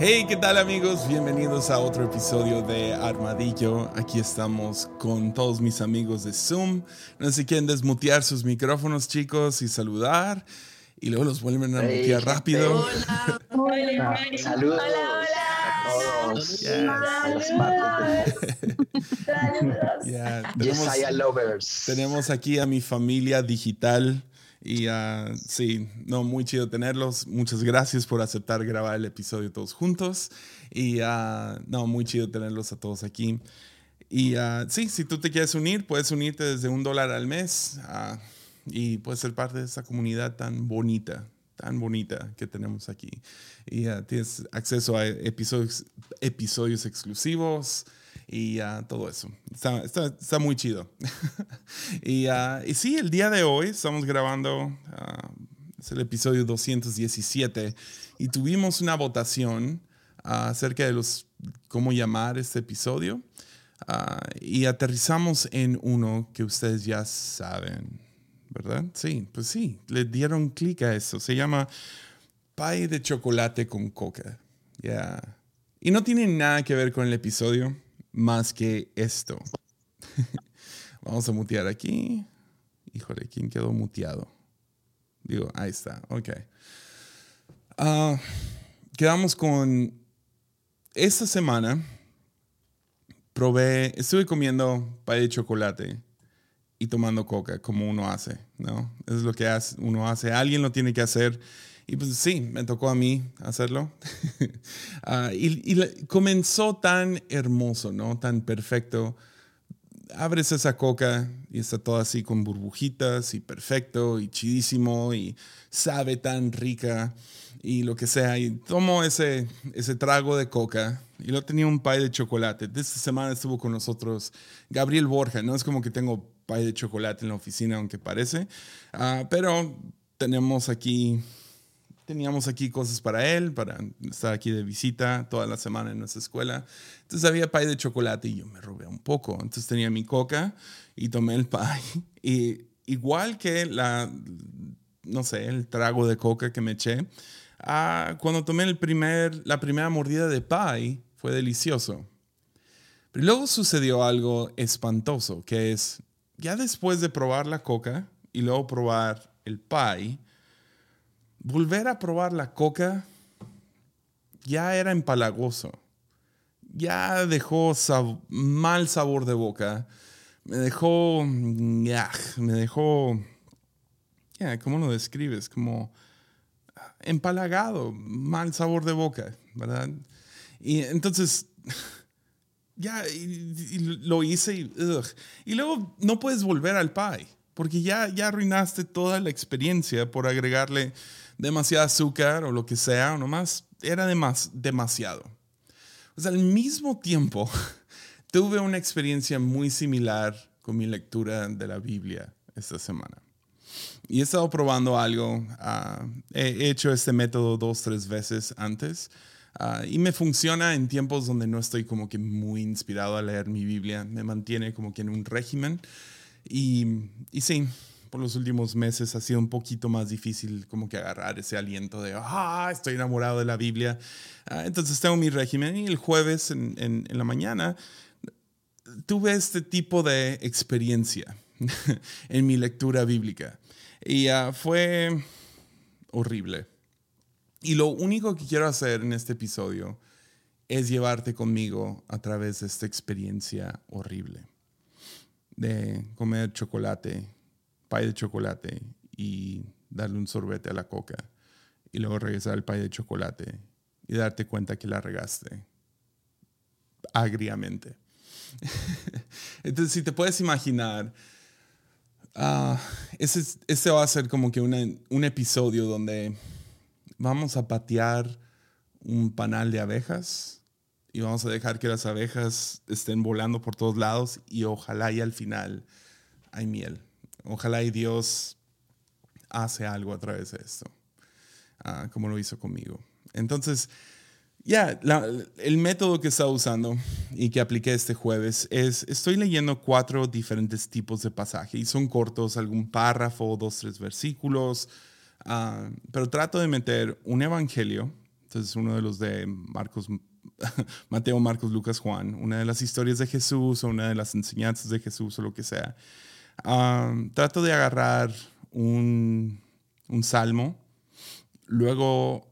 Hey, ¿qué tal amigos? Bienvenidos a otro episodio de Armadillo. Aquí estamos con todos mis amigos de Zoom. No sé si quieren desmutear sus micrófonos, chicos, y saludar. Y luego los vuelven a mutear rápido. Hola, hola, Saludos hola, a todos. Ya, Yes, tenemos, I lovers. tenemos aquí a mi familia digital. Y ah, sí, no, muy chido tenerlos. Muchas gracias por aceptar grabar el episodio todos juntos. Y ah, no, muy chido tenerlos a todos aquí. Y ah, sí, si tú te quieres unir, puedes unirte desde un dólar al mes y puedes ser parte de esta comunidad tan bonita, tan bonita que tenemos aquí. Y tienes acceso a episodios, episodios exclusivos y ah, todo eso. Está, está, está muy chido. y, ah, y sí, el día de hoy estamos grabando, ah, es el episodio 217 y tuvimos una votación ah, acerca de los cómo llamar este episodio. Y aterrizamos en uno que ustedes ya saben, ¿verdad? Sí, pues sí, le dieron clic a eso. Se llama Pie de chocolate con coca. Ya. Y no tiene nada que ver con el episodio más que esto. Vamos a mutear aquí. Híjole, ¿quién quedó muteado? Digo, ahí está, ok. Ah, quedamos con esta semana probé, estuve comiendo pay de chocolate y tomando coca, como uno hace, ¿no? Es lo que hace, uno hace. Alguien lo tiene que hacer. Y pues sí, me tocó a mí hacerlo. Ah, y y comenzó tan hermoso, ¿no? Tan perfecto. Abres esa coca y está todo así con burbujitas y perfecto y chidísimo y sabe tan rica y lo que sea. Y tomo ese, ese trago de coca y lo tenía un pie de chocolate. Esta semana estuvo con nosotros Gabriel Borja. No es como que tengo pie de chocolate en la oficina, aunque parece. Ah, pero tenemos aquí teníamos aquí cosas para él, para estar aquí de visita toda la semana en nuestra escuela. Entonces había pie de chocolate y yo me robé un poco. Entonces tenía mi coca y tomé el pie. Y igual que la, no sé, el trago de coca que me eché, ah, cuando tomé el primer, la primera mordida de pie, fue delicioso. Pero luego sucedió algo espantoso, que es, ya después de probar la coca y luego probar el pie, volver a probar la coca ya era empalagoso. Ya dejó mal sabor de boca. Me dejó. ya, me dejó. ¿Cómo lo describes? Como empalagado, mal sabor de boca, ¿verdad? Y entonces. Ya, lo hice y, y luego no puedes volver al pie, porque ya, ya arruinaste toda la experiencia por agregarle demasiado azúcar o lo que sea, nomás era demas, demasiado. Sea, al mismo tiempo, tuve una experiencia muy similar con mi lectura de la Biblia esta semana. Y he estado probando algo. ah, he hecho este método dos, tres veces antes. ah, y me funciona en tiempos donde no estoy como que muy inspirado a leer mi Biblia. Me mantiene como que en un régimen. Y, y sí, por los últimos meses ha sido un poquito más difícil como que agarrar ese aliento de, ah, estoy enamorado de la Biblia. Ah, entonces tengo mi régimen y el jueves en, la mañana tuve este tipo de experiencia en mi lectura bíblica. Y ah, fue horrible. Y lo único que quiero hacer en este episodio es llevarte conmigo a través de esta experiencia horrible de comer chocolate, pie de chocolate y darle un sorbete a la coca y luego regresar al pie de chocolate y darte cuenta que la regaste agriamente. Entonces, si te puedes imaginar, ah, ese, ese va a ser como que una- un episodio donde vamos a patear un panal de abejas y vamos a dejar que las abejas estén volando por todos lados y ojalá y al final hay miel. Ojalá y Dios hace algo a través de esto, ah, como lo hizo conmigo. Entonces, ya, el método que estaba usando y que apliqué este jueves es, estoy leyendo cuatro diferentes tipos de pasaje y son cortos, algún párrafo, dos, tres versículos, Ah, pero trato de meter un evangelio, entonces uno de los de Marcos, Mateo, Marcos, Lucas, Juan, una de las historias de Jesús o una de las enseñanzas de Jesús o lo que sea. Ah, trato de agarrar un, un salmo, luego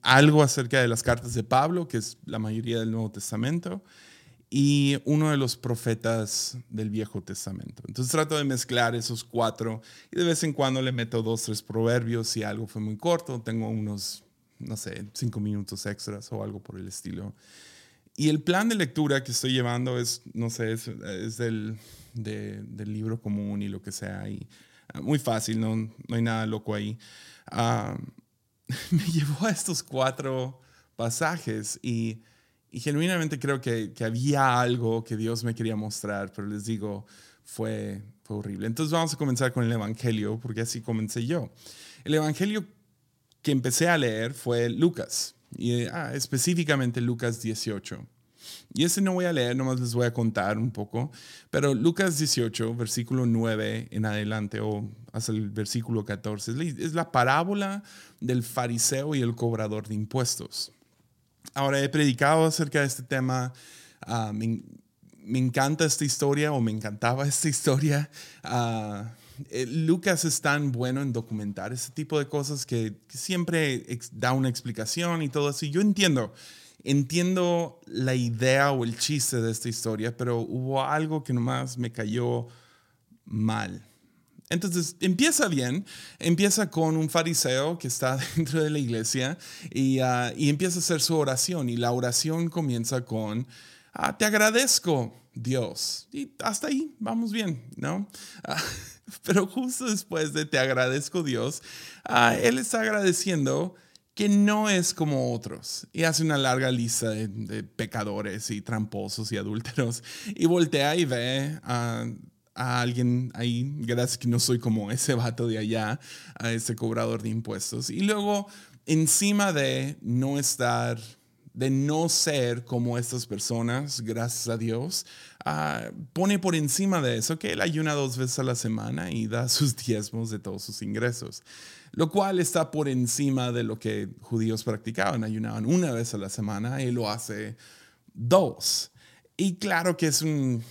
algo acerca de las cartas de Pablo, que es la mayoría del Nuevo Testamento, y uno de los profetas del Viejo Testamento. Entonces trato de mezclar esos cuatro y de vez en cuando le meto dos, tres proverbios. Si algo fue muy corto, tengo unos, no sé, cinco minutos extras o algo por el estilo. Y el plan de lectura que estoy llevando es, no sé, es, del, del, libro común y lo que sea. Y, ah, muy fácil, no, no hay nada loco ahí. Ah, me llevó a estos cuatro pasajes y y genuinamente creo que, que, había algo que Dios me quería mostrar, pero les digo, fue, fue horrible. Entonces vamos a comenzar con el Evangelio, porque así comencé yo. El Evangelio que empecé a leer fue Lucas, y ah, específicamente Lucas 18. Y ese no voy a leer, nomás les voy a contar un poco, pero Lucas 18, versículo 9 en adelante, o hasta el versículo 14, es la parábola del fariseo y el cobrador de impuestos. Ahora he predicado acerca de este tema. Ah, me, encanta esta historia o me encantaba esta historia. Uh, Lucas es tan bueno en documentar ese tipo de cosas que, siempre da una explicación y todo así. Yo entiendo, entiendo la idea o el chiste de esta historia, pero hubo algo que nomás me cayó mal. Entonces empieza bien, empieza con un fariseo que está dentro de la iglesia y, ah, y empieza a hacer su oración y la oración comienza con, ah, te agradezco Dios. Y hasta ahí vamos bien, ¿no? Ah, pero justo después de te agradezco Dios, él está agradeciendo que no es como otros. Y hace una larga lista de, pecadores y tramposos y adúlteros. Y voltea y ve a a alguien ahí, gracias que no soy como ese vato de allá, a ese cobrador de impuestos. Y luego, encima de no estar, de no ser como estas personas, gracias a Dios, ah, pone por encima de eso que él ayuna dos veces a la semana y da sus diezmos de todos sus ingresos, lo cual está por encima de lo que judíos practicaban, ayunaban una vez a la semana, él lo hace dos. Y claro que es un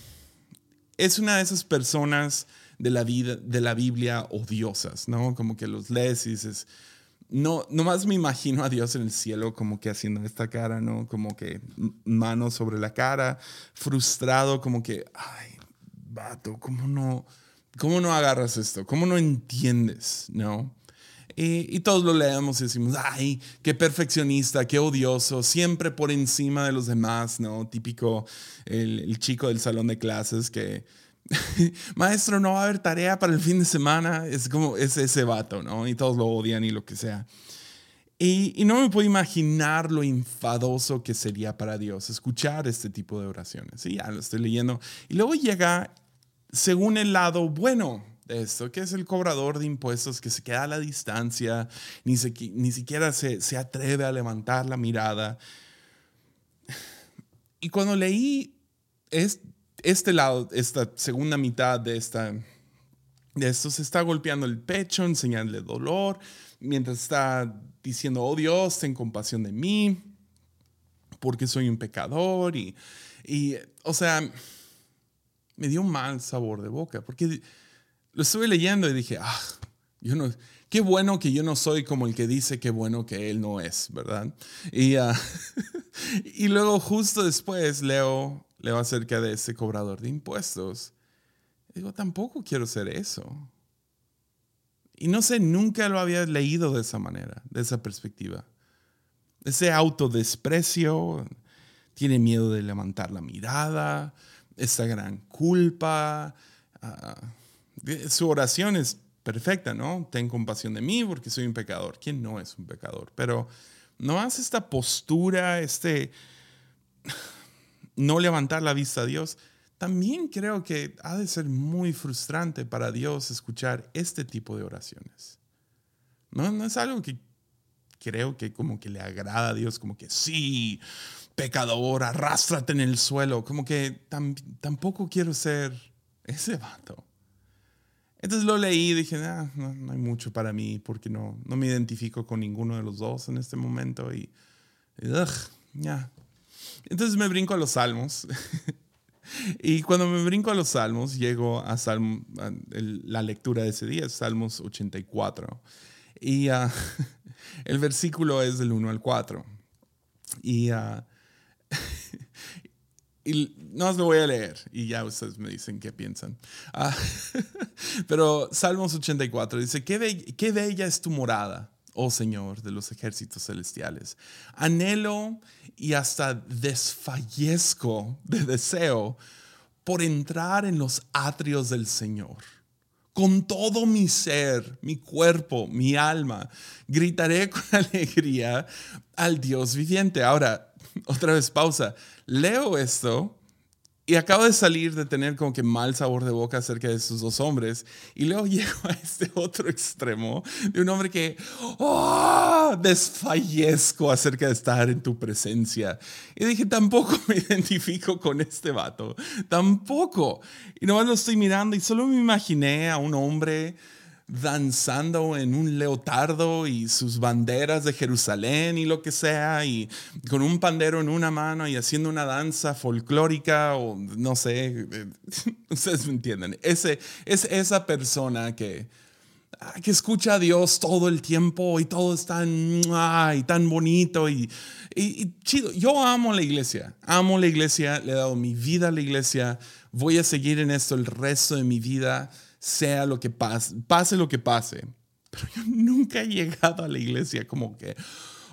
es una de esas personas de la, vida, de la Biblia odiosas, ¿no? Como que los lees y dices, no, nomás me imagino a Dios en el cielo como que haciendo esta cara, ¿no? Como que manos sobre la cara, frustrado, como que, ay, vato, ¿cómo no, cómo no agarras esto? ¿Cómo no entiendes, no? Y, todos lo leemos y decimos, ay, qué perfeccionista, qué odioso, siempre por encima de los demás, ¿no? Típico el, chico del salón de clases que, maestro, no va a haber tarea para el fin de semana, es como, es ese vato, ¿no? Y todos lo odian y lo que sea. Y, y, no me puedo imaginar lo enfadoso que sería para Dios escuchar este tipo de oraciones. Y ya lo estoy leyendo. Y luego llega, según el lado bueno, esto, que es el cobrador de impuestos que se queda a la distancia, ni, ni siquiera se, se, atreve a levantar la mirada. Y cuando leí este lado, esta segunda mitad de, esta, de esto, se está golpeando el pecho en señal de dolor, mientras está diciendo, oh Dios, ten compasión de mí, porque soy un pecador. Y, y o sea, me dio un mal sabor de boca, porque lo estuve leyendo y dije, ah, yo no, qué bueno que yo no soy como el que dice qué bueno que él no es, ¿verdad? Y, ah, y luego justo después leo, leo acerca de ese cobrador de impuestos. digo, tampoco quiero ser eso. Y no sé, nunca lo había leído de esa manera, de esa perspectiva. Ese autodesprecio, tiene miedo de levantar la mirada, esa gran culpa. Uh, su oración es perfecta, ¿no? Ten compasión de mí porque soy un pecador. ¿Quién no es un pecador? Pero no hace esta postura, este no levantar la vista a Dios. También creo que ha de ser muy frustrante para Dios escuchar este tipo de oraciones. No, no es algo que creo que como que le agrada a Dios, como que sí, pecador, arrástrate en el suelo, como que tampoco quiero ser ese vato. Entonces lo leí y dije, ah, no, no hay mucho para mí porque no, no me identifico con ninguno de los dos en este momento y, ya. Entonces me brinco a los salmos. y cuando me brinco a los salmos, llego a, Salmo, a el- la lectura de ese día, Salmos 84. Y ah, el versículo es del 1 al 4. Y, ah, y no os lo voy a leer y ya ustedes me dicen qué piensan. Ah, pero Salmos 84 dice, qué, qué bella es tu morada, oh Señor de los ejércitos celestiales. Anhelo y hasta desfallezco de deseo por entrar en los atrios del Señor. Con todo mi ser, mi cuerpo, mi alma, gritaré con alegría al Dios viviente. Ahora, otra vez pausa. Leo esto y acabo de salir de tener como que mal sabor de boca acerca de esos dos hombres. Y luego llego a este otro extremo de un hombre que ¡oh! desfallezco acerca de estar en tu presencia. Y dije, tampoco me identifico con este vato. Tampoco. Y nomás lo estoy mirando y solo me imaginé a un hombre danzando en un leotardo y sus banderas de Jerusalén y lo que sea, y con un pandero en una mano y haciendo una danza folclórica o no sé, ustedes me entienden. Ese, es esa persona que, ah, que escucha a Dios todo el tiempo y todo es tan, ah, y tan bonito y- y chido. Yo amo la iglesia, amo la iglesia, le he dado mi vida a la iglesia, voy a seguir en esto el resto de mi vida, sea lo que pase, pase lo que pase. Pero yo nunca he llegado a la iglesia como que,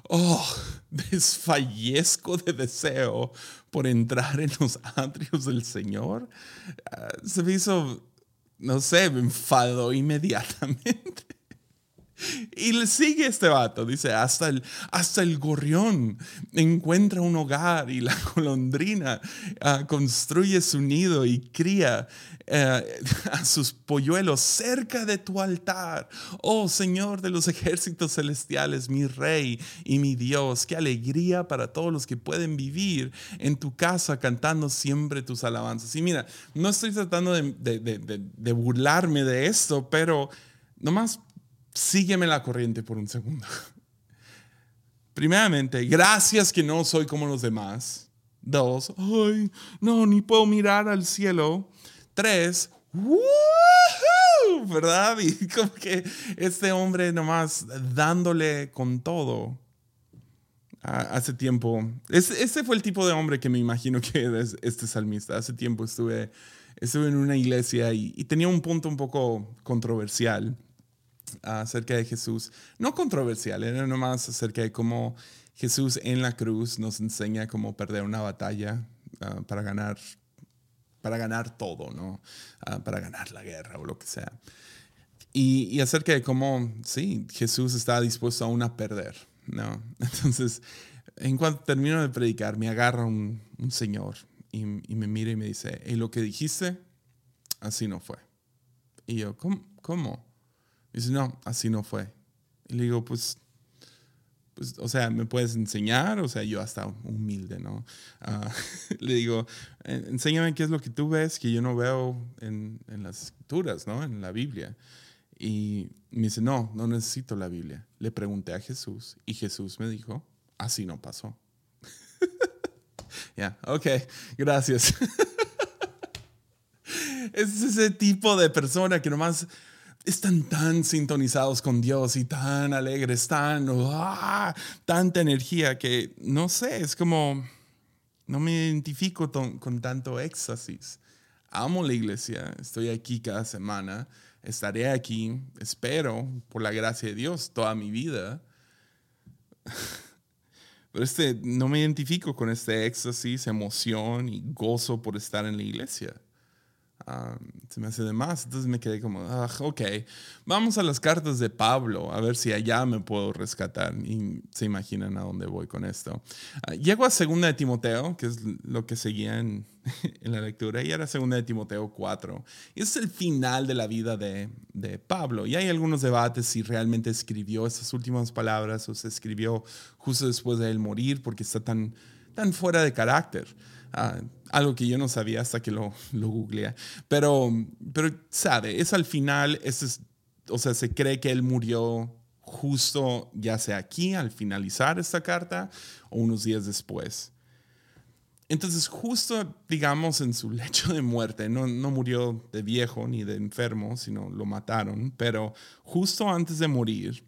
oh, desfallezco de deseo por entrar en los atrios del Señor. Ah, se me hizo, no sé, me enfadó inmediatamente. Y le sigue este vato, dice, hasta el, hasta el gorrión encuentra un hogar y la golondrina ah, construye su nido y cría eh, a sus polluelos cerca de tu altar. Oh Señor de los ejércitos celestiales, mi Rey y mi Dios, qué alegría para todos los que pueden vivir en tu casa cantando siempre tus alabanzas. Y mira, no estoy tratando de, de- de- de- burlarme de esto, pero nomás sígueme la corriente por un segundo. Primeramente, gracias que no soy como los demás. Dos, ay, no, ni puedo mirar al cielo. Tres. ¿verdad? Y como que este hombre nomás dándole con todo. Hace tiempo, ese fue el tipo de hombre que me imagino que es este salmista. Hace tiempo estuve, estuve en una iglesia y tenía un punto un poco controversial acerca de Jesús. No controversial, era nomás acerca de cómo Jesús en la cruz nos enseña cómo perder una batalla ah, para ganar para ganar todo, ¿no? Ah, para ganar la guerra o lo que sea. Y, y acerca de cómo, sí, Jesús está dispuesto aún a perder, ¿no? Entonces, en cuanto termino de predicar, me agarra un, un señor y, y me mira y me dice, ¿y lo que dijiste? Así no fue. Y yo, ¿cómo? ¿Cómo? Dice, no, así no fue. Y le digo, pues, pues, o sea, ¿me puedes enseñar? O sea, yo hasta humilde, ¿no? Ah, le digo, "En- enséñame qué es lo que tú ves que yo no veo en, en las escrituras, ¿no? En la Biblia. Y me dice, no, no necesito la Biblia. Le pregunté a Jesús y Jesús me dijo, así no pasó. Ya, ok, gracias. es ese tipo de persona que nomás están tan sintonizados con Dios y tan alegres, tan, ¡ah! tanta energía que, no sé, es como, no me identifico con tanto éxtasis. Amo la iglesia, estoy aquí cada semana, estaré aquí, espero, por la gracia de Dios, toda mi vida. Pero este, no me identifico con este éxtasis, emoción y gozo por estar en la iglesia. Ah, se me hace de más. Entonces me quedé como, ah, ok, vamos a las cartas de Pablo, a ver si allá me puedo rescatar. Y se imaginan a dónde voy con esto. Ah, llego a segunda de Timoteo, que es lo que seguía en, en la lectura, y era segunda de Timoteo 4. Y es el final de la vida de, de Pablo. Y hay algunos debates si realmente escribió esas últimas palabras o se escribió justo después de él morir, porque está tan, tan fuera de carácter. Algo que yo no sabía hasta que lo, lo googleé. Pero, pero, sabe, es al final, es, o sea, se cree que él murió justo ya sea aquí al finalizar esta carta o unos días después. Entonces, justo, digamos, en su lecho de muerte, no, no murió de viejo ni de enfermo, sino lo mataron, pero justo antes de morir,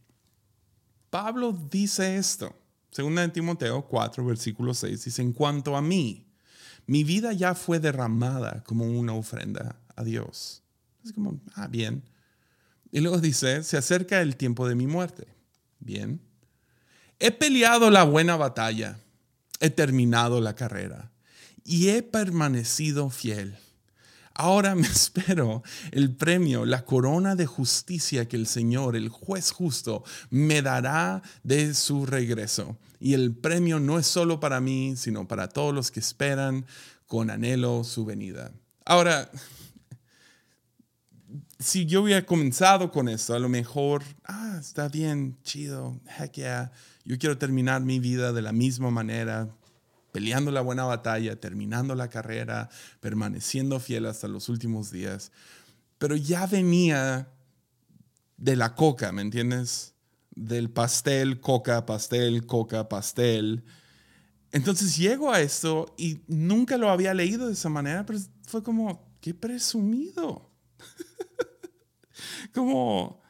Pablo dice esto. Segunda de Timoteo 4, versículo 6, dice, en cuanto a mí, mi vida ya fue derramada como una ofrenda a Dios. Es como, ah, bien. Y luego dice, se acerca el tiempo de mi muerte. Bien. He peleado la buena batalla, he terminado la carrera y he permanecido fiel. Ahora me espero el premio, la corona de justicia que el Señor, el juez justo, me dará de su regreso. Y el premio no es solo para mí, sino para todos los que esperan con anhelo su venida. Ahora, si yo hubiera comenzado con esto, a lo mejor, ah, está bien, chido, heck yeah, yo quiero terminar mi vida de la misma manera, peleando la buena batalla, terminando la carrera, permaneciendo fiel hasta los últimos días. Pero ya venía de la coca, ¿me entiendes? Del pastel, coca, pastel, coca, pastel. Entonces llego a esto y nunca lo había leído de esa manera, pero fue como, qué presumido. como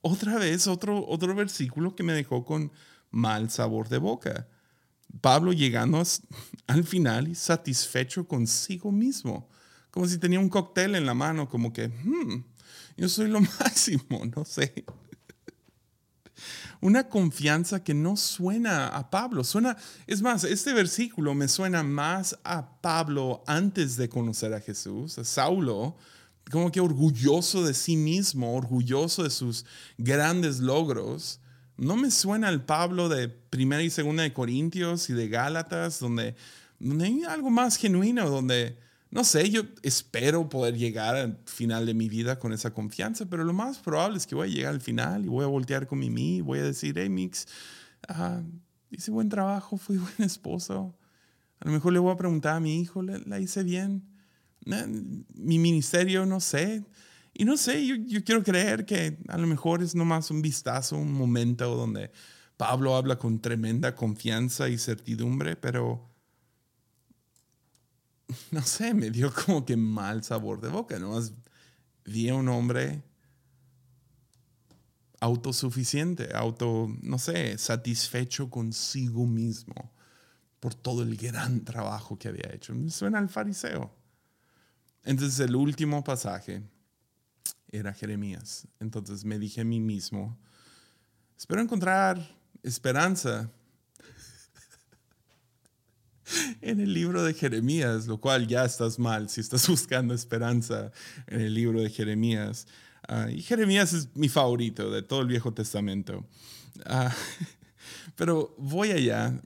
otra vez otro, otro versículo que me dejó con mal sabor de boca. Pablo llegando al final satisfecho consigo mismo, como si tenía un cóctel en la mano, como que, hmm, yo soy lo máximo, no sé. Una confianza que no suena a Pablo, suena, es más, este versículo me suena más a Pablo antes de conocer a Jesús, a Saulo, como que orgulloso de sí mismo, orgulloso de sus grandes logros, no me suena el Pablo de primera y segunda de Corintios y de Gálatas, donde, donde hay algo más genuino, donde, no sé, yo espero poder llegar al final de mi vida con esa confianza, pero lo más probable es que voy a llegar al final y voy a voltear con Mimi y voy a decir, hey, Mix, uh, hice buen trabajo, fui buen esposo. A lo mejor le voy a preguntar a mi hijo, ¿la, hice bien? Mi ministerio, no sé y no sé, yo, yo, quiero creer que a lo mejor es nomás un vistazo, un momento donde Pablo habla con tremenda confianza y certidumbre, pero no sé, me dio como que mal sabor de boca. Nomás vi a un hombre autosuficiente, auto, no sé, satisfecho consigo mismo por todo el gran trabajo que había hecho. Suena al fariseo. Entonces el último pasaje era Jeremías. Entonces me dije a mí mismo, espero encontrar esperanza en el libro de Jeremías, lo cual ya estás mal si estás buscando esperanza en el libro de Jeremías. Ah, y Jeremías es mi favorito de todo el Viejo Testamento. Ah, pero voy allá.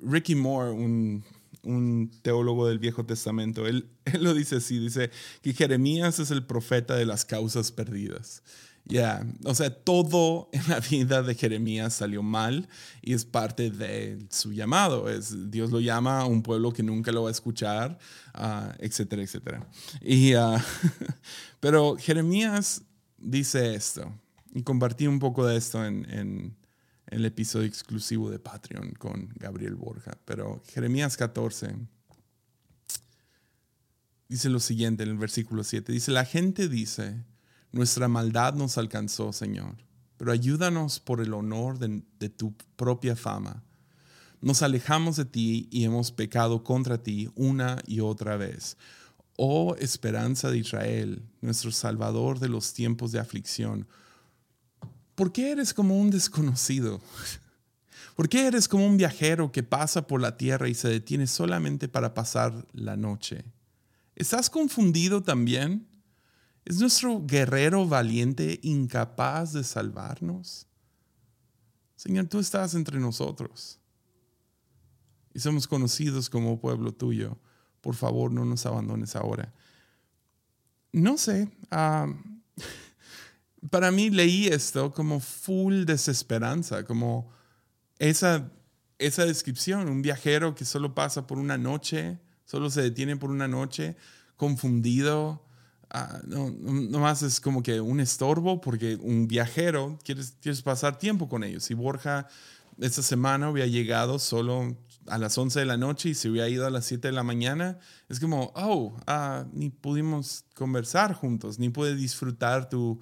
Ricky Moore, un un teólogo del Viejo Testamento. Él, él lo dice así, dice que Jeremías es el profeta de las causas perdidas. Ya, o sea, todo en la vida de Jeremías salió mal y es parte de su llamado. Es, Dios lo llama a un pueblo que nunca lo va a escuchar, uh, etcétera, etcétera. Y, uh, pero Jeremías dice esto, y compartí un poco de esto en el episodio exclusivo de Patreon con Gabriel Borja. Pero Jeremías 14 dice lo siguiente en el versículo 7. Dice, la gente dice, nuestra maldad nos alcanzó, Señor, pero ayúdanos por el honor de, de tu propia fama. Nos alejamos de ti y hemos pecado contra ti una y otra vez. Oh esperanza de Israel, nuestro Salvador de los tiempos de aflicción, ¿por qué eres como un desconocido? ¿Por qué eres como un viajero que pasa por la tierra y se detiene solamente para pasar la noche? ¿Estás confundido también? ¿Es nuestro guerrero valiente incapaz de salvarnos? Señor, tú estás entre nosotros y somos conocidos como pueblo tuyo. Por favor, no nos abandones ahora. No sé, ah, para mí leí esto como full desesperanza, como esa esa descripción, un viajero que solo pasa por una noche, solo se detiene por una noche, confundido, ah, no, más es como que un estorbo porque un viajero, quieres, quieres pasar tiempo con ellos. Y Borja esta semana había llegado solo a las 11 de la noche y se hubiera ido a las 7 de la mañana, es como, oh, ah, ni pudimos conversar juntos, ni pude disfrutar tu,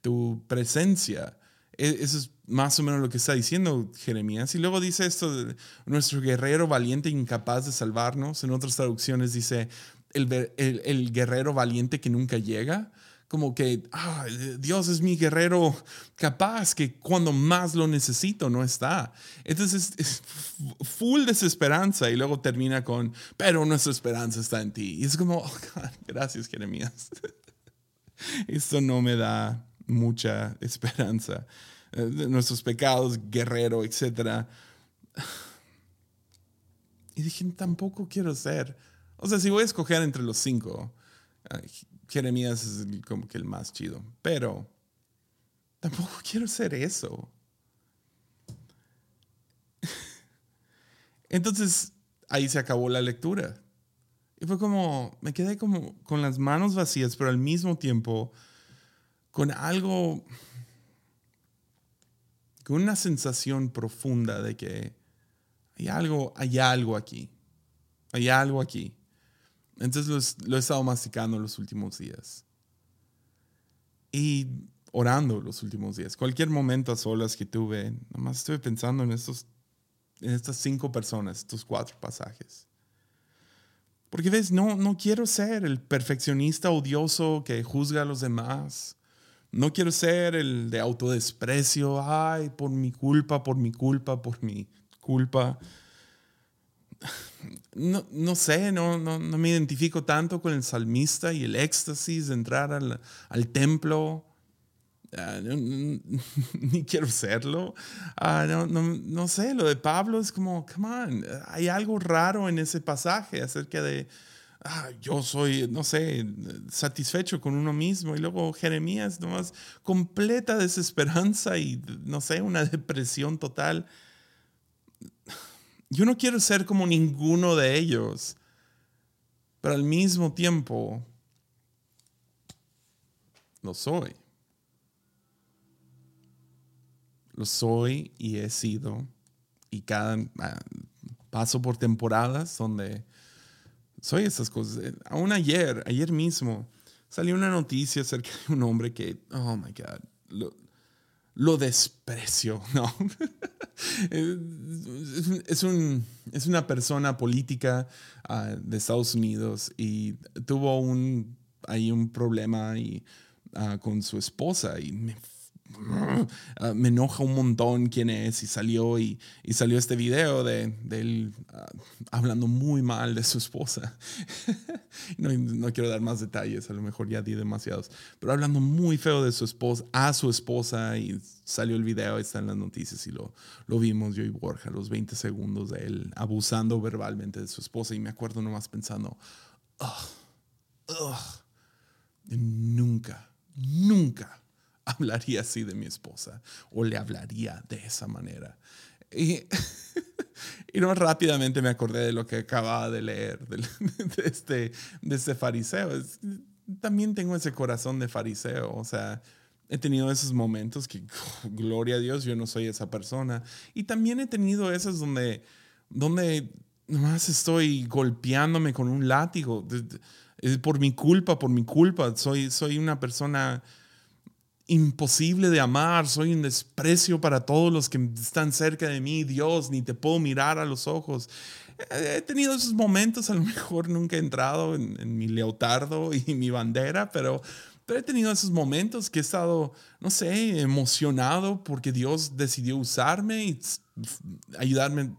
tu presencia. E, eso es más o menos lo que está diciendo Jeremías. Y luego dice esto, nuestro guerrero valiente incapaz de salvarnos. En otras traducciones dice, el, el, guerrero valiente que nunca llega como que ah, Dios es mi guerrero capaz, que cuando más lo necesito no está. Entonces es full desesperanza y luego termina con, pero nuestra esperanza está en ti. Y es como, oh, gracias Jeremías. Esto no me da mucha esperanza. Eh, nuestros pecados, guerrero, etc. Y dije, tampoco quiero ser. O sea, si voy a escoger entre los cinco, Jeremías es como que el más chido. Pero tampoco quiero ser eso. Entonces ahí se acabó la lectura. Y fue como, me quedé como con las manos vacías, pero al mismo tiempo con algo, con una sensación profunda de que hay algo, hay algo aquí. Hay algo aquí. Entonces lo, he estado masticando los últimos días. Y orando los últimos días. Cualquier momento a solas que tuve, nomás estuve pensando en, estos, en estas cinco personas, estos cuatro pasajes. Porque ves, no, no quiero ser el perfeccionista odioso que juzga a los demás. No quiero ser el de autodesprecio, ay, por mi culpa, por mi culpa, por mi culpa no, no sé, no, no, no, me identifico tanto con el salmista y el éxtasis de entrar al, al templo. Ah, ni quiero serlo. Ah, no, no, sé, lo de Pablo es como, come on, hay algo raro en ese pasaje acerca de, ah, yo soy, no sé, satisfecho con uno mismo. Y luego Jeremías, nomás completa desesperanza y, no sé, una depresión total yo no quiero ser como ninguno de ellos, pero al mismo tiempo lo soy. Lo soy y he sido. Y cada ah, paso por temporadas donde soy esas cosas. Aún ayer, ayer mismo, salió una noticia acerca de un hombre que, oh my God, lo desprecio, ¿no? es, un, es, una persona política ah, de Estados Unidos y tuvo un, ahí un problema y, ah, con su esposa y me Ah, me enoja un montón quién es y salió y, y salió este video de, él ah, hablando muy mal de su esposa. no, no, quiero dar más detalles, a lo mejor ya di demasiados, pero hablando muy feo de su esposa, a su esposa y salió el video, está en las noticias y lo, lo vimos yo y Borja, los 20 segundos de él abusando verbalmente de su esposa y me acuerdo nomás pensando, nunca, nunca hablaría así de mi esposa o le hablaría de esa manera. Y, y no rápidamente me acordé de lo que acababa de leer de, este, de este fariseo. también tengo ese corazón de fariseo, o sea, he tenido esos momentos que, gloria a Dios, yo no soy esa persona. Y también he tenido esos donde, donde nomás estoy golpeándome con un látigo. Por mi culpa, por mi culpa. Soy, soy una persona imposible de amar, soy un desprecio para todos los que están cerca de mí, Dios, ni te puedo mirar a los ojos. He tenido esos momentos, a lo mejor nunca he entrado en, mi leotardo y mi bandera, pero, pero he tenido esos momentos que he estado, no sé, emocionado porque Dios decidió usarme y ayudarme,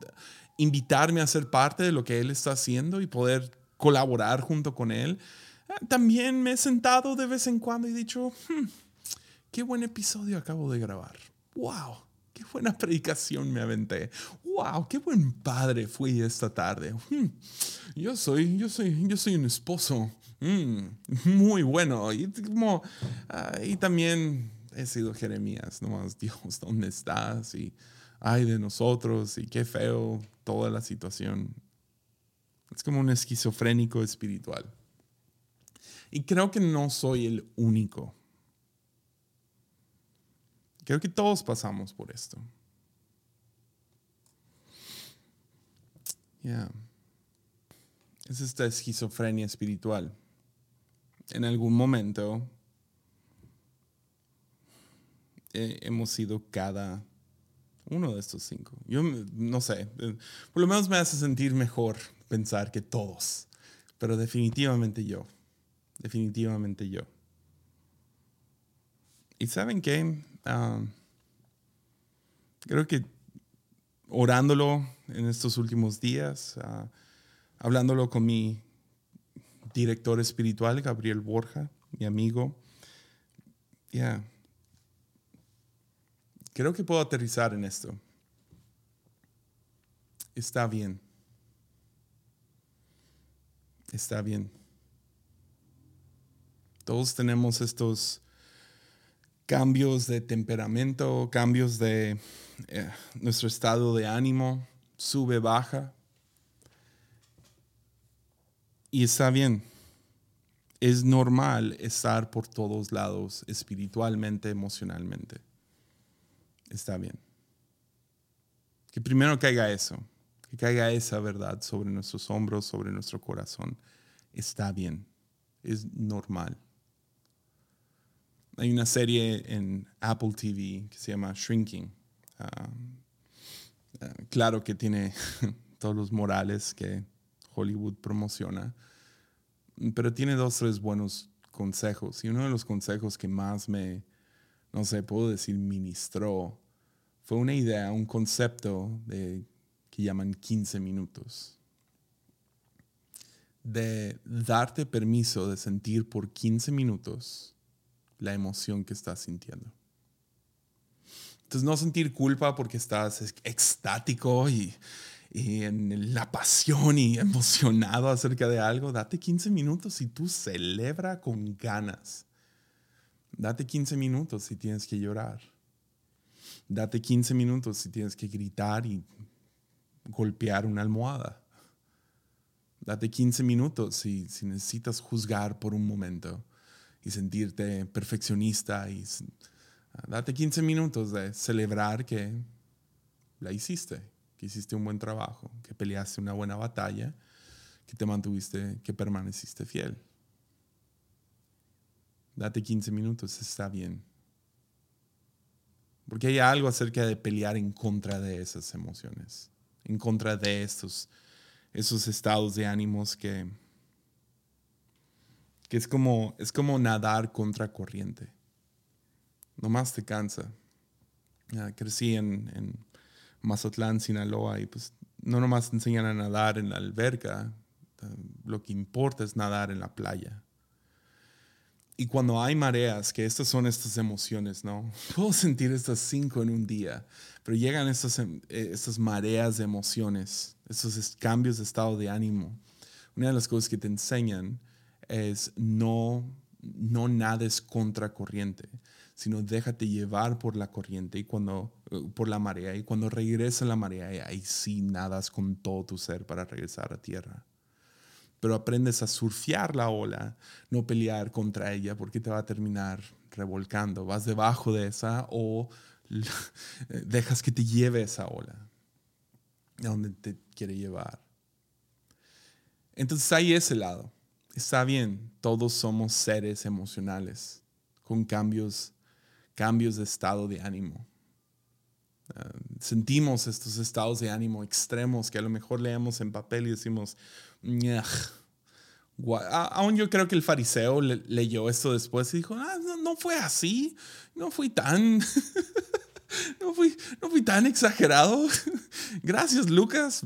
invitarme a ser parte de lo que Él está haciendo y poder colaborar junto con Él. También me he sentado de vez en cuando y dicho, hmm, qué buen episodio acabo de grabar. ¡Wow! Qué buena predicación me aventé. ¡Wow! Qué buen padre fui esta tarde. Hmm, yo soy, yo soy, yo soy un esposo. Hmm, muy bueno. Ah, y también he sido Jeremías, nomás, Dios, ¿dónde estás? Y, ay de nosotros y qué feo toda la situación. Es como un esquizofrénico espiritual. Y creo que no soy el único. Creo que todos pasamos por esto. Ya. Es esta esquizofrenia espiritual. En algún momento eh, hemos sido cada uno de estos cinco. Yo no sé, eh, por lo menos me hace sentir mejor pensar que todos, pero definitivamente yo, definitivamente yo. ¿Y saben qué? Ah, creo que orándolo en estos últimos días, ah, hablándolo con mi director espiritual, Gabriel Borja, mi amigo, ya, creo que puedo aterrizar en esto. Está bien. Está bien. Todos tenemos estos cambios de temperamento, cambios de eh, nuestro estado de ánimo, sube, baja. Y está bien. Es normal estar por todos lados, espiritualmente, emocionalmente. Está bien. Que primero caiga eso, que caiga esa verdad sobre nuestros hombros, sobre nuestro corazón. Está bien. Es normal. Hay una serie en Apple TV que se llama Shrinking. Ah, ah, claro que tiene todos los morales que Hollywood promociona, pero tiene dos, tres buenos consejos. Y uno de los consejos que más me, no sé, puedo decir, ministró, fue una idea, un concepto de, que llaman 15 minutos. De darte permiso de sentir por 15 minutos la emoción que estás sintiendo. Entonces, no sentir culpa porque estás extático y, y en la pasión y emocionado acerca de algo, date 15 minutos y tú celebra con ganas. Date 15 minutos si tienes que llorar. Date 15 minutos si tienes que gritar y golpear una almohada. Date 15 minutos si, si necesitas juzgar por un momento y sentirte perfeccionista y date 15 minutos de celebrar que la hiciste, que hiciste un buen trabajo, que peleaste una buena batalla, que te mantuviste, que permaneciste fiel. Date 15 minutos, está bien. Porque hay algo acerca de pelear en contra de esas emociones, en contra de estos, esos estados de ánimos que, que es como, es como nadar contra corriente. Nomás te cansa. crecí en, en, Mazatlán, Sinaloa, y pues no nomás te enseñan a nadar en la alberca, lo que importa es nadar en la playa. Y cuando hay mareas, que estas son estas emociones, ¿no? Puedo sentir estas cinco en un día, pero llegan estas, em, eh, estas mareas de emociones, estos cambios de estado de ánimo. Una de las cosas que te enseñan es no, no nades contra corriente, sino déjate llevar por la corriente y cuando, eh, por la marea. Y cuando regresa la marea, ahí sí nadas con todo tu ser para regresar a tierra. Pero aprendes a surfear la ola, no pelear contra ella porque te va a terminar revolcando. Vas debajo de esa o dejas que te lleve esa ola a donde te quiere llevar. Entonces hay ese lado está bien, todos somos seres emocionales con cambios, cambios de estado de ánimo. Ah, sentimos estos estados de ánimo extremos que a lo mejor leemos en papel y decimos, aún yo creo que el fariseo leyó esto después y dijo, ah, no, fue así, no fui tan, no, fui, no fui tan exagerado. Gracias, Lucas.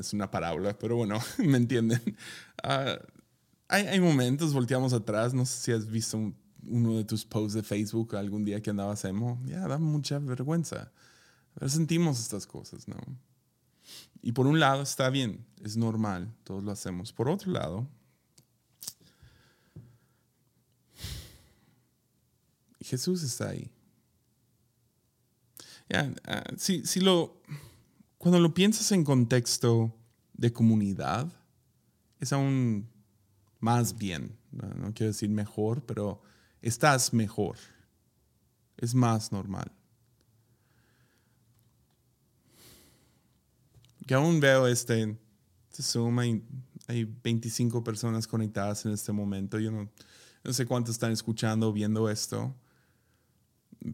Es una parábola, pero bueno, me entienden. Uh, hay, momentos, volteamos atrás, no sé si has visto uno de tus posts de Facebook algún día que andabas emo, ya da mucha vergüenza. Pero sentimos estas cosas, ¿no? Y por un lado está bien, es normal, todos lo hacemos. Por otro lado, Jesús está ahí. Ya, ah, si, si lo, cuando lo piensas en contexto de comunidad, es aún más bien. No, no quiero decir mejor, pero estás mejor. Es más normal. Que aún veo este, este Zoom, hay, hay 25 personas conectadas en este momento. Yo no, no sé cuántos están escuchando o viendo esto.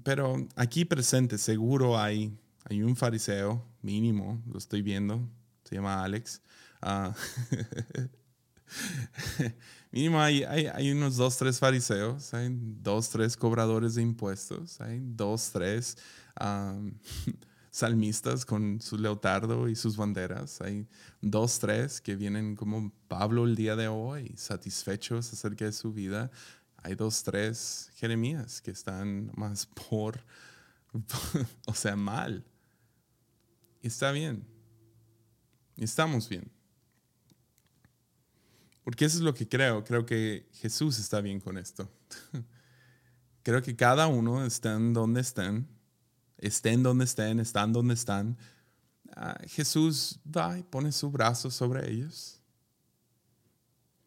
Pero aquí presente seguro hay, hay un fariseo mínimo, lo estoy viendo, se llama Alex. Ah, mínimo hay, hay, unos dos, tres fariseos, hay dos, tres cobradores de impuestos, hay dos, tres salmistas con su leotardo y sus banderas, hay dos, tres que vienen como Pablo el día de hoy, satisfechos acerca de su vida. Hay dos, tres Jeremías que están más por, o sea, mal. Está bien. Estamos bien. Porque eso es lo que creo. Creo que Jesús está bien con esto. creo que cada uno estén donde estén, estén donde estén, están donde están. Uh, Jesús va y pone su brazo sobre ellos,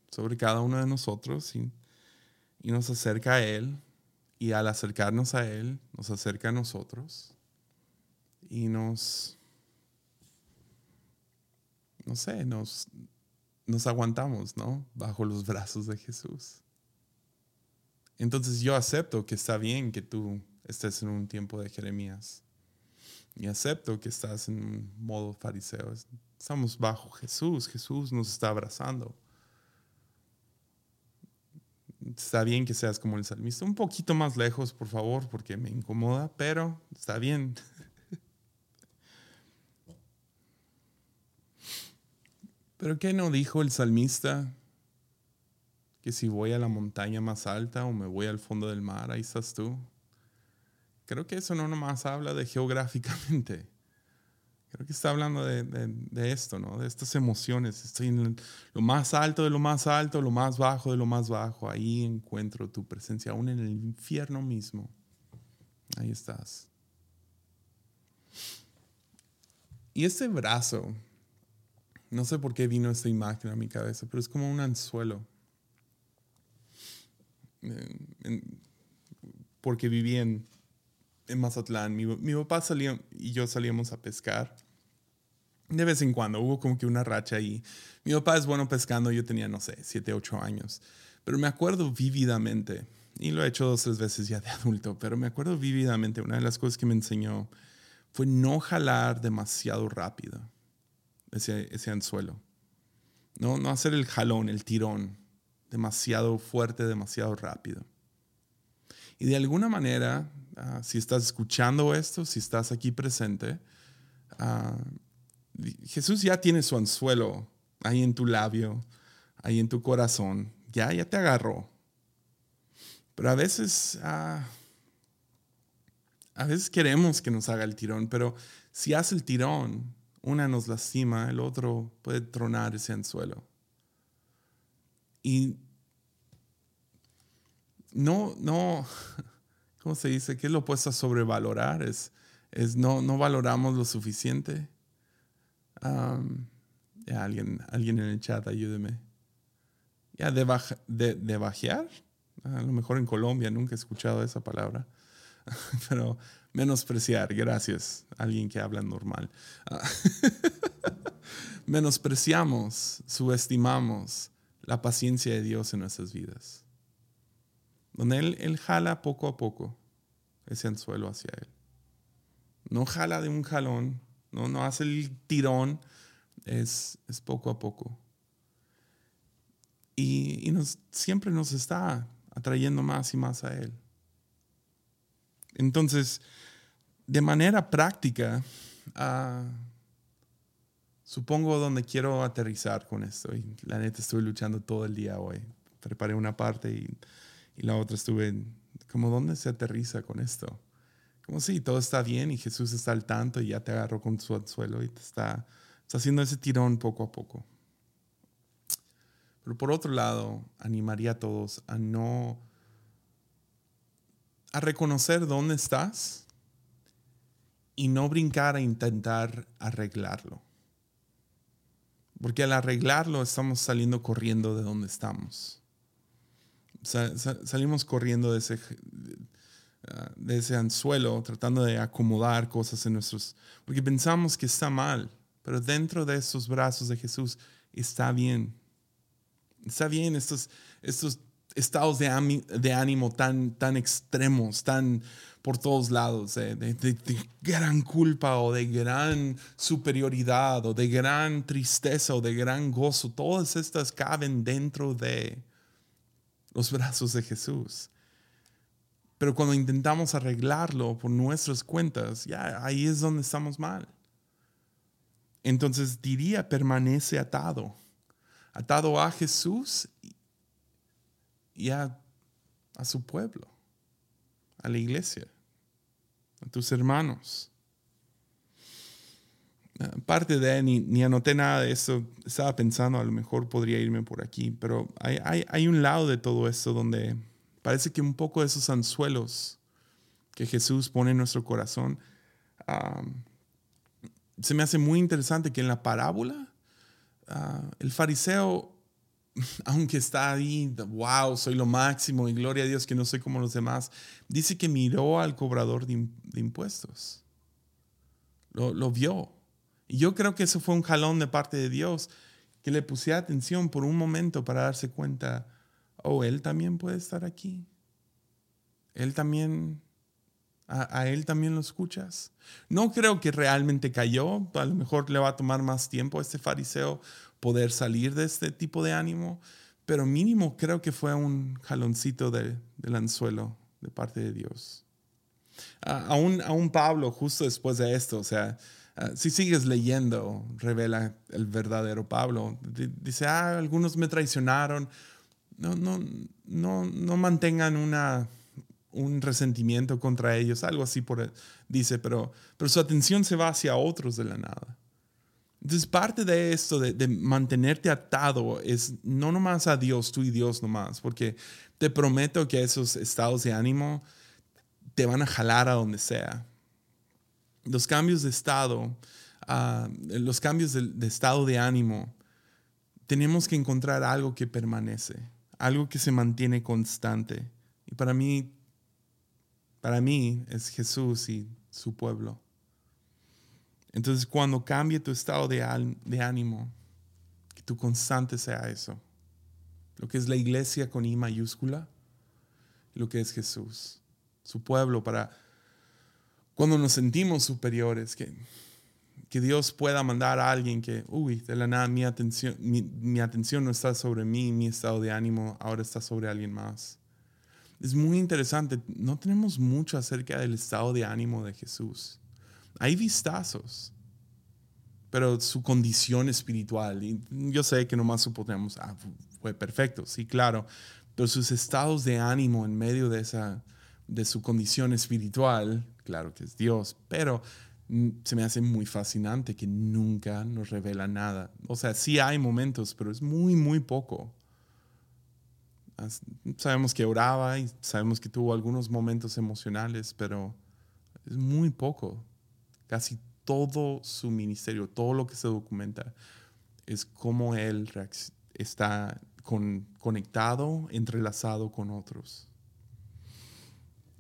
sobre cada uno de nosotros y, y nos acerca a Él. Y al acercarnos a Él, nos acerca a nosotros y nos, no sé, nos, nos aguantamos, ¿no? Bajo los brazos de Jesús. Entonces yo acepto que está bien que tú estés en un tiempo de Jeremías. Y acepto que estás en un modo fariseo. Estamos bajo Jesús. Jesús nos está abrazando. Está bien que seas como el salmista. Un poquito más lejos, por favor, porque me incomoda, pero está bien. Pero ¿qué no dijo el salmista? Que si voy a la montaña más alta o me voy al fondo del mar, ahí estás tú. Creo que eso no nomás habla de geográficamente. Creo que está hablando de, esto, ¿no? De estas emociones. Estoy en lo más alto de lo más alto, lo más bajo de lo más bajo. Ahí encuentro tu presencia, aún en el infierno mismo. Ahí estás. Y este brazo, no sé por qué vino esta imagen a mi cabeza, pero es como un anzuelo. Porque viví en, en Mazatlán. Mi, mi, papá salía y yo salíamos a pescar. De vez en cuando hubo como que una racha ahí. Mi papá es bueno pescando, yo tenía, no sé, 7, 8 años. Pero me acuerdo vívidamente, y lo he hecho dos, tres veces ya de adulto, pero me acuerdo vívidamente, una de las cosas que me enseñó fue no jalar demasiado rápido ese, anzuelo. No, no hacer el jalón, el tirón, demasiado fuerte, demasiado rápido. Y de alguna manera, uh, si estás escuchando esto, si estás aquí presente, uh, Jesús ya tiene su anzuelo ahí en tu labio, ahí en tu corazón, ya, ya te agarró. Pero a veces, uh, a veces queremos que nos haga el tirón, pero si hace el tirón, una nos lastima, el otro puede tronar ese anzuelo. Y no, no, ¿cómo se dice? ¿Qué es lo opuesto a sobrevalorar? Es, es no, no valoramos lo suficiente. Um, ya, alguien, alguien en el chat, ayúdeme. Ya, de, de, de bajear. A lo mejor en Colombia nunca he escuchado esa palabra. Pero menospreciar, gracias. Alguien que habla normal. Menospreciamos, subestimamos la paciencia de Dios en nuestras vidas. Donde él, él jala poco a poco ese anzuelo hacia Él. No jala de un jalón, no, no hace el tirón, es, es poco a poco. Y, y nos, siempre nos está atrayendo más y más a Él. Entonces, de manera práctica, uh, supongo donde quiero aterrizar con esto, y la neta estuve luchando todo el día hoy. Preparé una parte y, y la otra estuve como, ¿dónde se aterriza con esto? Como si sí, todo está bien y Jesús está al tanto y ya te agarró con su anzuelo y te está, está haciendo ese tirón poco a poco. Pero por otro lado, animaría a todos a no a reconocer dónde estás y no brincar a intentar arreglarlo. Porque al arreglarlo estamos saliendo corriendo de donde estamos. salimos corriendo de ese, de ese anzuelo, tratando de acomodar cosas en nuestros... Porque pensamos que está mal, pero dentro de esos brazos de Jesús está bien. Está bien estos, estos estados de, de ánimo tan, tan extremos, tan por todos lados, de, gran culpa o de gran superioridad o de gran tristeza o de gran gozo. Todas estas caben dentro de los brazos de Jesús. Pero cuando intentamos arreglarlo por nuestras cuentas, ya ahí es donde estamos mal. Entonces diría, permanece atado, atado a Jesús y a, a su pueblo, a la iglesia a tus hermanos. Parte de, ni, ni anoté nada de eso, estaba pensando, a lo mejor podría irme por aquí, pero hay, hay, hay un lado de todo esto donde parece que un poco de esos anzuelos que Jesús pone en nuestro corazón, se me hace muy interesante que en la parábola ah, el fariseo aunque está ahí, wow, soy lo máximo y gloria a Dios que no soy como los demás, dice que miró al cobrador de, impuestos. Lo, vio. Y yo creo que eso fue un jalón de parte de Dios, que le pusiera atención por un momento para darse cuenta, oh, él también puede estar aquí. Él también, a, a él también lo escuchas. No creo que realmente cayó, a lo mejor le va a tomar más tiempo a este fariseo poder salir de este tipo de ánimo, pero mínimo creo que fue un jaloncito del anzuelo de parte de Dios. aún, aún Pablo, justo después de esto, o sea, ah, si sigues leyendo, revela el verdadero Pablo. dice, ah, algunos me traicionaron. No, no, no, no mantengan una, un resentimiento contra ellos, algo así por, dice, pero, pero su atención se va hacia otros de la nada. Entonces, parte de esto, de, mantenerte atado, es no nomás a Dios, tú y Dios nomás, porque te prometo que esos estados de ánimo te van a jalar a donde sea. Los cambios de estado, ah, los cambios de, estado de ánimo, tenemos que encontrar algo que permanece, algo que se mantiene constante. Y para mí, para mí es Jesús y su pueblo. Entonces, cuando cambie tu estado de, ánimo, que tu constante sea eso. Lo que es la iglesia con I mayúscula, lo que es Jesús, su pueblo, para cuando nos sentimos superiores, que, que Dios pueda mandar a alguien que, uy, de la nada mi atención, mi atención no está sobre mí, mi estado de ánimo ahora está sobre alguien más. Es muy interesante, no tenemos mucho acerca del estado de ánimo de Jesús. Hay vistazos, pero su condición espiritual, y yo sé que nomás suponemos, ah, fue perfecto, sí, claro, pero sus estados de ánimo en medio de, esa, de su condición espiritual, claro que es Dios, pero mm, se me hace muy fascinante que nunca nos revela nada. O sea, sí hay momentos, pero es muy, muy poco. Sabemos que oraba y sabemos que tuvo algunos momentos emocionales, pero es muy poco casi todo su ministerio, todo lo que se documenta, es cómo él está conectado, entrelazado con otros.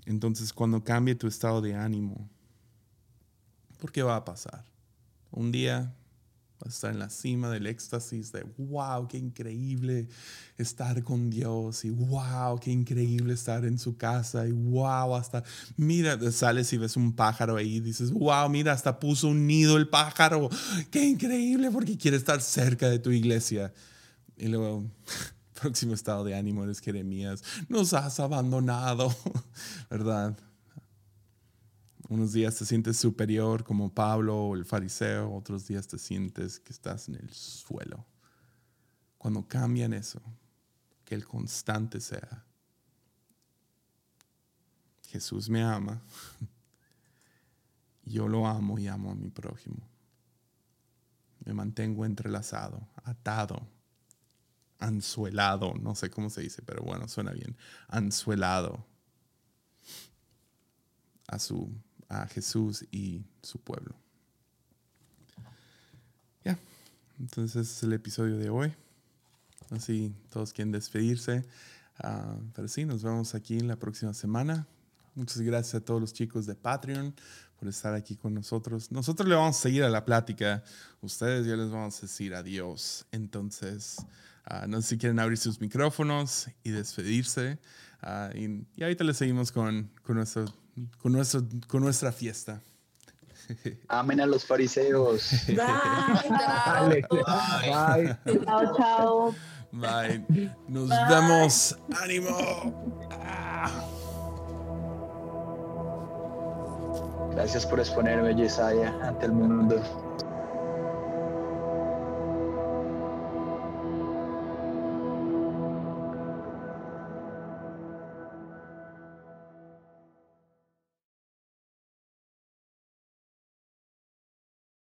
Entonces, cuando cambie tu estado de ánimo, ¿por qué va a pasar? Un día estar en la cima del éxtasis de, wow, qué increíble estar con Dios y wow, qué increíble estar en su casa y wow, hasta, mira, sales y ves un pájaro ahí y dices, wow, mira, hasta puso un nido el pájaro, qué increíble porque quiere estar cerca de tu iglesia. Y luego, próximo estado de ánimo eres Jeremías, nos has abandonado, ¿verdad? Unos días te sientes superior como Pablo o el fariseo, otros días te sientes que estás en el suelo. Cuando cambian eso, que el constante sea, Jesús me ama, yo lo amo y amo a mi prójimo. Me mantengo entrelazado, atado, anzuelado, no sé cómo se dice, pero bueno, suena bien, anzuelado a su a Jesús y su pueblo. Ya, entonces ese es el episodio de hoy. Así todos quieren despedirse. Ah, pero sí, nos vemos aquí la próxima semana. Muchas gracias a todos los chicos de Patreon por estar aquí con nosotros. Nosotros le vamos a seguir a la plática. Ustedes ya les vamos a decir adiós. Entonces, ah, no sé si quieren abrir sus micrófonos y despedirse. Ah, y, y, ahorita le seguimos con, con, nuestro, con, nuestro, con nuestra fiesta. Amén a los fariseos. Bye. Bye. Chao, chao. Bye. Nos Bye. vemos. ¡Ánimo! Ah. Gracias por exponerme, Yesaya, ante el mundo.